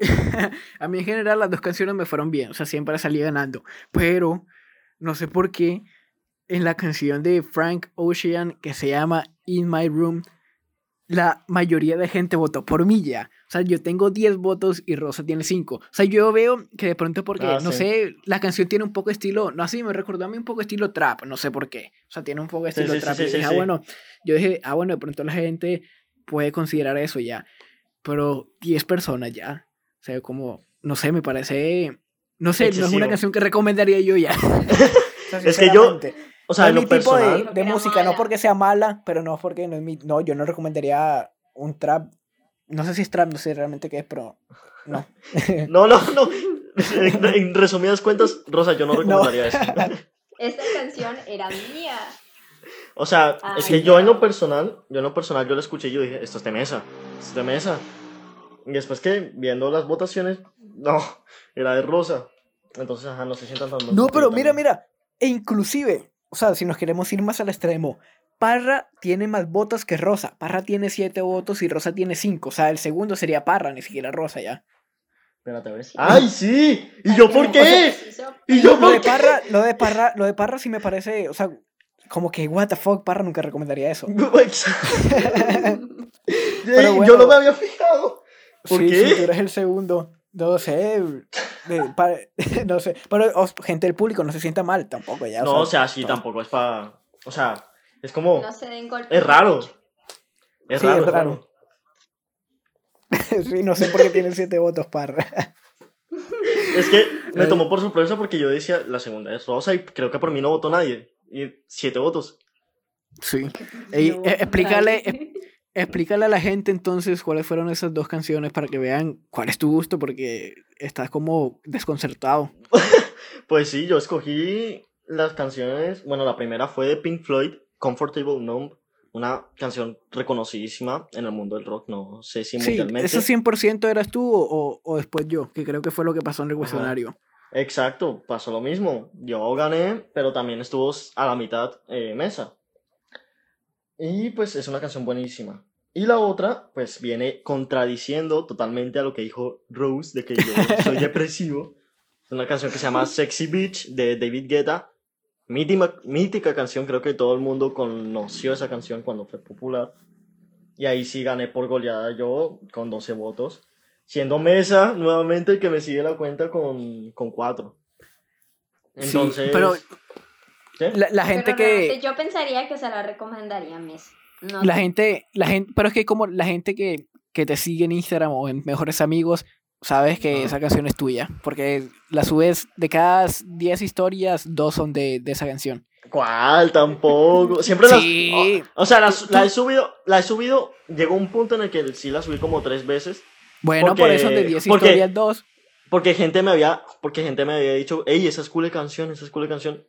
<laughs> A mí en general las dos canciones me fueron bien, o sea, siempre salí ganando. Pero no sé por qué en la canción de Frank Ocean que se llama In My Room, la mayoría de gente votó por mí ya. O sea, yo tengo 10 votos y Rosa tiene 5. O sea, yo veo que de pronto porque, Ah, no sí. sé, la canción tiene un poco estilo, no así, me recordó a mí un poco estilo trap, no sé por qué. O sea, tiene un poco de estilo sí, trap. sí, y dije, ah, bueno, yo dije, ah, bueno, de pronto la gente puede considerar eso ya. Pero 10 personas ya. O sea, como, no sé, me parece. No sé, no es una canción que recomendaría yo ya. <laughs> <laughs> Es que yo- O sea, no en es lo mi tipo de, personal. Que de era música, no mala. porque sea mala, pero no porque no es mi. No, yo no recomendaría un trap. No sé si es trap, no sé realmente qué es, pero. No. <laughs> No, no, no. En, en resumidas cuentas, Rosa, yo no recomendaría eso. <laughs> Esta canción era mía. O sea, Ay, es que yo en no. lo personal, yo en lo personal, yo lo escuché y yo dije, esto es de mesa, esto es de mesa. Y después que, viendo las votaciones, no, era de Rosa. Entonces, ajá, no se sientan tan mal No, pero mira, también. mira. E inclusive, o sea, si nos queremos ir más al extremo, Parra tiene más votos que Rosa. Parra tiene siete votos y Rosa tiene cinco. O sea, el segundo sería Parra, ni siquiera Rosa ya. Espérate, ¿ves? ¡Ay, sí! ¿Y yo por qué? ¿Y yo Lo por de qué? Parra, lo de Parra, lo de Parra sí me parece, o sea, como que what the fuck, Parra nunca recomendaría eso. Bueno. <laughs> Yo no me había fijado. ¿Por sí, qué? sí, tú eres el segundo. No sé, <laughs> no sé, pero gente del público no se sienta mal tampoco ya. No, o sea, sí, tampoco es para... O sea, es como... No se den golpes. Es raro. Es Sí, raro, es raro. <laughs> sí, no sé por qué tiene siete votos Parra. <laughs> Es que me tomó por sorpresa porque yo decía, la segunda es Rosa y creo que por mí no votó nadie. Y siete votos. Sí. No, explícale. Explícale a la gente entonces cuáles fueron esas dos canciones para que vean cuál es tu gusto, porque estás como desconcertado. <laughs> Pues sí, yo escogí las canciones. Bueno, la primera fue de Pink Floyd, Comfortable Numb. Una canción reconocidísima en el mundo del rock. No sé si Sí, mundialmente. ¿eso 100% eras tú o, o- después yo? Que creo que fue lo que pasó en el cuestionario. Exacto, pasó lo mismo. Yo gané, pero también estuvo a la mitad eh, Mesa. Y pues es una canción buenísima. Y la otra, pues viene contradiciendo totalmente a lo que dijo Rose de que yo <laughs> soy depresivo. Es una canción que se llama Sexy Beach de David Guetta. Mítica, mítica canción, creo que todo el mundo conoció esa canción cuando fue popular. Y ahí sí gané por goleada yo con 12 votos. Siendo Mesa nuevamente el que me sigue la cuenta con, con 4. Sí, Entonces. pero la, la gente que... yo pensaría que se la recomendaría a Messi. No La sé. gente, la gente, pero es que como la gente que, que te sigue en Instagram o en Mejores Amigos, sabes que esa canción es tuya, porque la subes de cada 10 historias, dos son de, de esa canción. ¿Cuál? Tampoco. Siempre las. Sí. O, o sea, las- la, he subido. La he subido. Llegó un punto en el que sí la subí como tres veces. Bueno, por Porque- eso de 10 porque- historias, dos. Porque gente me había. Porque gente me había dicho, hey, esa es cool de canción, esa es cool de canción.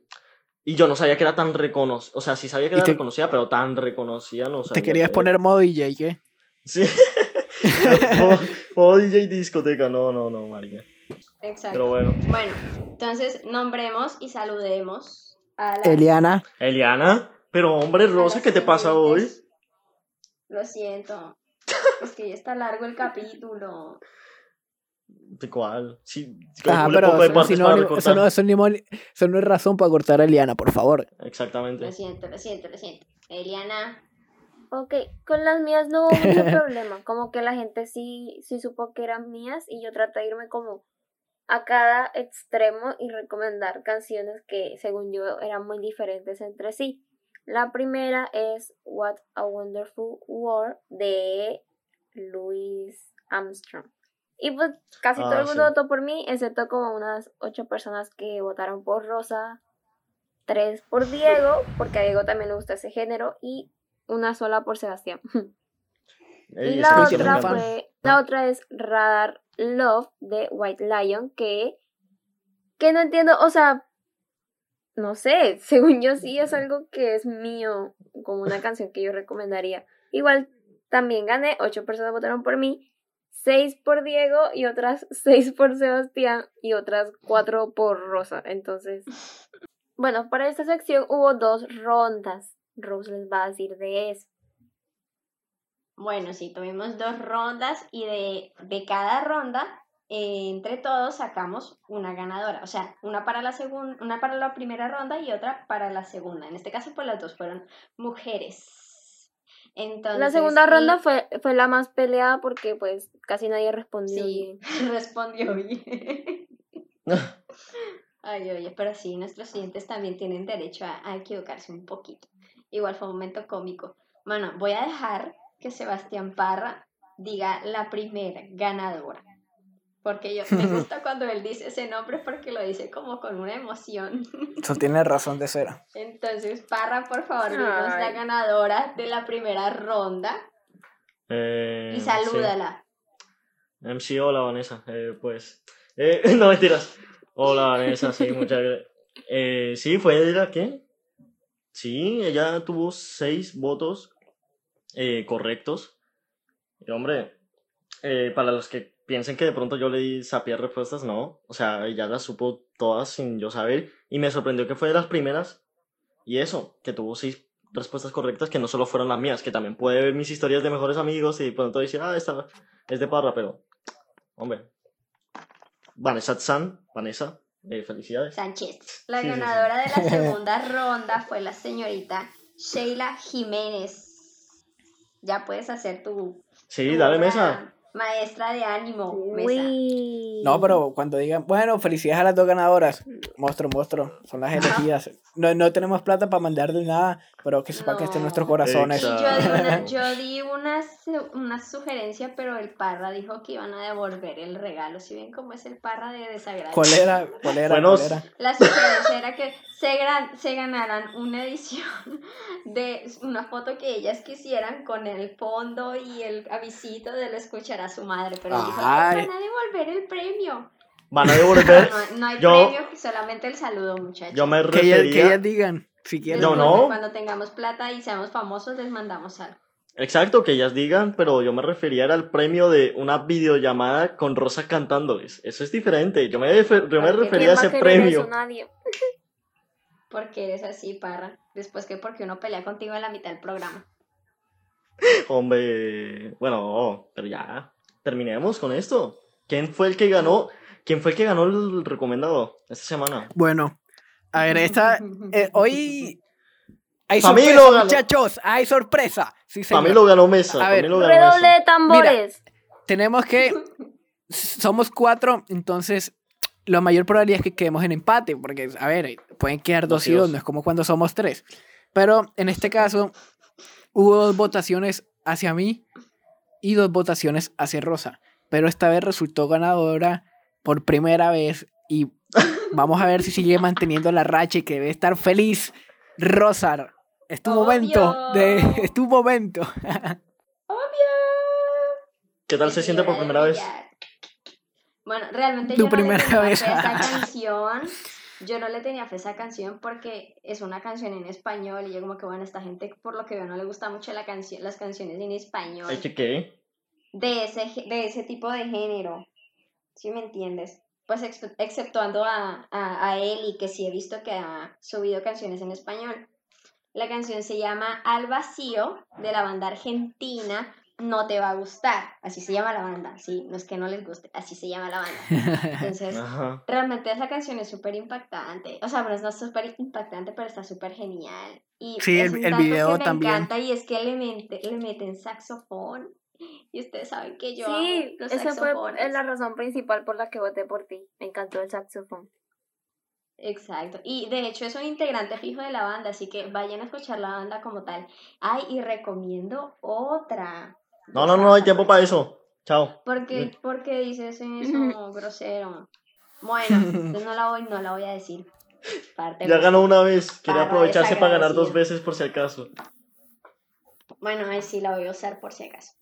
Y yo no sabía que era tan reconocida. O sea, sí sabía que era te- reconocida, pero tan reconocida no sabía. Te querías que- poner modo DJ, ¿qué? Sí. <laughs> modo, modo DJ discoteca. No, no, no, marica. Exacto. Pero bueno. Bueno, entonces nombremos y saludemos a la Eliana. Eliana. Pero hombre, Rosa, ¿qué te pasa hoy? Lo siento. <laughs> Es que ya está largo el capítulo. ¿De cuál? Sí, Ah, calcule pero poco eso no, sinónimo- eso no es razón para cortar a Eliana, por favor. Exactamente. Lo siento, lo siento, lo siento. Eliana, Ok, con las mías no hubo mucho <laughs> problema. Como que la gente sí, sí supo que eran mías y yo traté de irme como a cada extremo y recomendar canciones que según yo eran muy diferentes entre sí. La primera es What a Wonderful World de Louis Armstrong. Y pues casi Ah, todo el mundo sí. votó por mí, excepto como unas ocho personas que votaron por Rosa, tres por Diego, porque a Diego también le gusta ese género, y una sola por Sebastián. <laughs> Ey, y la otra fue, la otra es Radar Love de White Lion, que, que no entiendo, o sea, no sé, <laughs> según yo sí es algo que es mío, como una canción que yo recomendaría. Igual también gané, ocho personas votaron por mí, seis por Diego y otras <laughs> seis por Sebastián y otras cuatro por Rosa. Entonces, bueno, para esta sección hubo dos rondas. Rose les va a decir de eso. Bueno, sí, tuvimos dos rondas y de, de cada ronda, eh, entre todos sacamos una ganadora. O sea, una para la segunda, una para la primera ronda y otra para la segunda. En este caso, pues las dos fueron mujeres. Entonces, La segunda y- ronda fue, fue la más peleada porque pues casi nadie respondió Sí, bien. <laughs> respondió bien. <laughs> Ay, oye, pero sí, nuestros clientes también tienen derecho a, a equivocarse un poquito. Igual fue un momento cómico. Bueno, voy a dejar que Sebastián Parra diga la primera ganadora. Porque yo me <laughs> gusta cuando él dice ese nombre porque lo dice como con una emoción. Eso tiene razón de ser. Entonces, Parra, por favor, dinos la ganadora de la primera ronda Eh, y sí. salúdala. MC, hola Vanessa. Eh, pues. eh, <laughs> no mentiras. Hola Vanessa, sí, muchas gracias. Eh, sí, fue de la que. Sí, ella tuvo seis votos eh, correctos. Y hombre, eh, para los que piensen que de pronto yo le di sapiar respuestas, no. O sea, ella las supo todas sin yo saber. Y me sorprendió que fue de las primeras. Y eso, que tuvo seis respuestas correctas que no solo fueron las mías, que también puede ver mis historias de mejores amigos y de pronto decir, ah, esta es de Parra, pero, hombre. Vanessa San, Vanessa, eh, felicidades. Sánchez. La Sí, sí, sí. ganadora de la <laughs> segunda ronda fue la señorita Sheila Jiménez. Ya puedes hacer tu. Sí, tu dale obra mesa. Maestra de ánimo. Mesa. No, pero cuando digan, bueno, felicidades a las dos ganadoras. Monstruo, monstruo, son las elegidas. No, no tenemos plata para mandarle nada, pero que sepa que está en nuestros No. corazones. Yo di, una, <laughs> yo di una, su- una sugerencia, pero el Parra dijo que iban a devolver el regalo. Si ven cómo es el Parra de desagradable. ¿Cuál era? ¿Cuál era? Bueno, ¿Cuál era? La sugerencia era que se, gran- se ganaran una edición de una foto que ellas quisieran con el fondo y el avisito de lo escuchar a su madre, pero dijo, Ay. "Ay, van a devolver el premio. Van a <laughs> devolver. No, no hay Yo- premio, solamente el saludo, muchachos. Yo me Que ellas, que refería. ellas digan, si quieren. No, no. Cuando tengamos plata y seamos famosos, les mandamos algo. Exacto, que ellas digan, pero yo me refería era al premio de una videollamada con Rosa cantándoles. Eso es diferente. Yo me, yo me refería a ¿Quién va ese premio. eso? Nadie. <laughs> Porque eres así, Parra. Después que porque uno pelea contigo en la mitad del programa. Hombre, bueno, pero ya, terminemos con esto. ¿Quién fue el que ganó? ¿Quién fue el que ganó el recomendado esta semana? Bueno, a ver, esta. eh, hoy. Hay sorpresa, ganó. muchachos. Hay sorpresa. Sí, señor. Camilo ganó mesa. A ver, ganó Redoble mesa. de tambores. Tenemos que. Somos cuatro, entonces. La mayor probabilidad es que quedemos en empate, porque, a ver, pueden quedar dos Dos y y dos, dos. no es como cuando somos tres. Pero en este caso, hubo dos votaciones hacia mí y dos votaciones hacia Rosa. Pero esta vez resultó ganadora por primera vez y vamos a ver si sigue manteniendo la racha y que debe estar feliz. Rosa, es tu momento. De, Obvio. es tu momento. ¿Qué tal se siente por primera vez? Bueno, realmente Tu yo no primera vez. canción. Yo no le tenía fe a esa canción porque es una canción en español y yo como que bueno, esta gente por lo que veo no le gusta mucho la canción, las canciones en español ¿Hay que qué? de ese de ese tipo de género. ¿Sí me entiendes? Pues ex- exceptuando a, a, a él y que sí he visto que ha subido canciones en español. La canción se llama Al Vacío de la banda argentina No Te Va a Gustar. Así se llama la banda, sí, no es que no les guste, así se llama la banda. <laughs> Entonces, Ajá. realmente esa canción es súper impactante. O sea, pero no es súper impactante, pero está súper genial. Y Sí, es el- un el dato video que me también. encanta y es que le, mete- le meten saxofón. Y ustedes saben que yo Sí, amo los esa fue saxofones. la razón principal por la que voté por ti. Me encantó el saxofón. Exacto. Y de hecho es un integrante fijo de la banda, así que vayan a escuchar la banda como tal. Ay, y recomiendo otra. No, no, no hay tiempo para eso. Chao. ¿Por qué, por qué dices eso, <laughs> grosero? Bueno, entonces no la voy, no la voy a decir. Parte Ya ganó una vez. Quiere Parra aprovecharse para ganar dos veces por si acaso. Bueno, ahí sí la voy a usar por si acaso.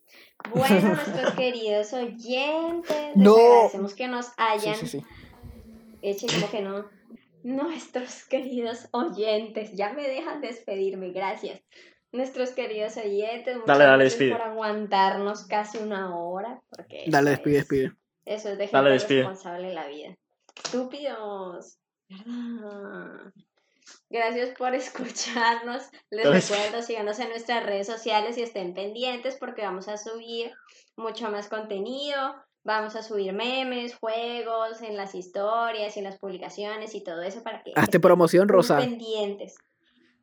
Bueno, <laughs> nuestros queridos oyentes, les No. agradecemos que nos hayan sí, sí. hecho como que no. Nuestros queridos oyentes, ya me dejan despedirme, gracias. Nuestros queridos oyentes, muchas Dale, dale, despide. por aguantarnos casi una hora. Porque Dale, despide, es- despide. Eso es de Dale, gente despide. responsable en la vida. Estúpidos, ¿verdad? Gracias por escucharnos. Les recuerdo, síganos en nuestras redes sociales y estén pendientes porque vamos a subir mucho más contenido. Vamos a subir memes, juegos en las historias y en las publicaciones y todo eso para que Hazte promoción, Rosa. pendientes.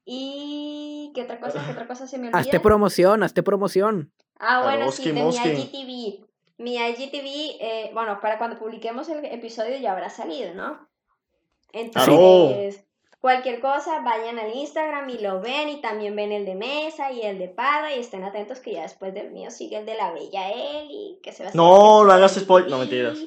Y qué otra cosa, qué otra cosa se me olvida. Hazte promoción, hazte promoción. Ah, bueno, Moski, sí, de mi. IGTV. Mi IGTV, eh, bueno, para cuando publiquemos el episodio ya habrá salido, ¿no? Entonces, cualquier cosa, vayan al Instagram y lo ven y también ven el de Mesa y el de Pada y estén atentos que ya después del mío sigue el de la Bella Eli, que se va a No, no hagas IGTV. spoil- no, mentiras.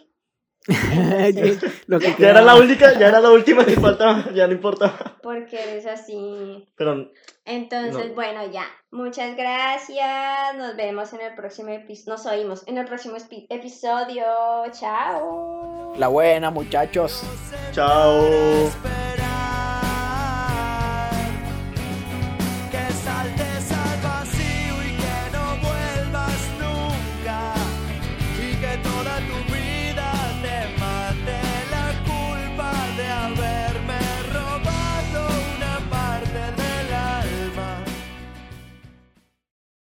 <laughs> Lo que <laughs> Ya era la única, ya era la última que faltaba, ya no importa. Porque eres así. Pero Entonces, No. bueno, ya. Muchas gracias. Nos vemos en el próximo episodio. Nos oímos en el próximo episodio. Chao. La buena, muchachos. chao.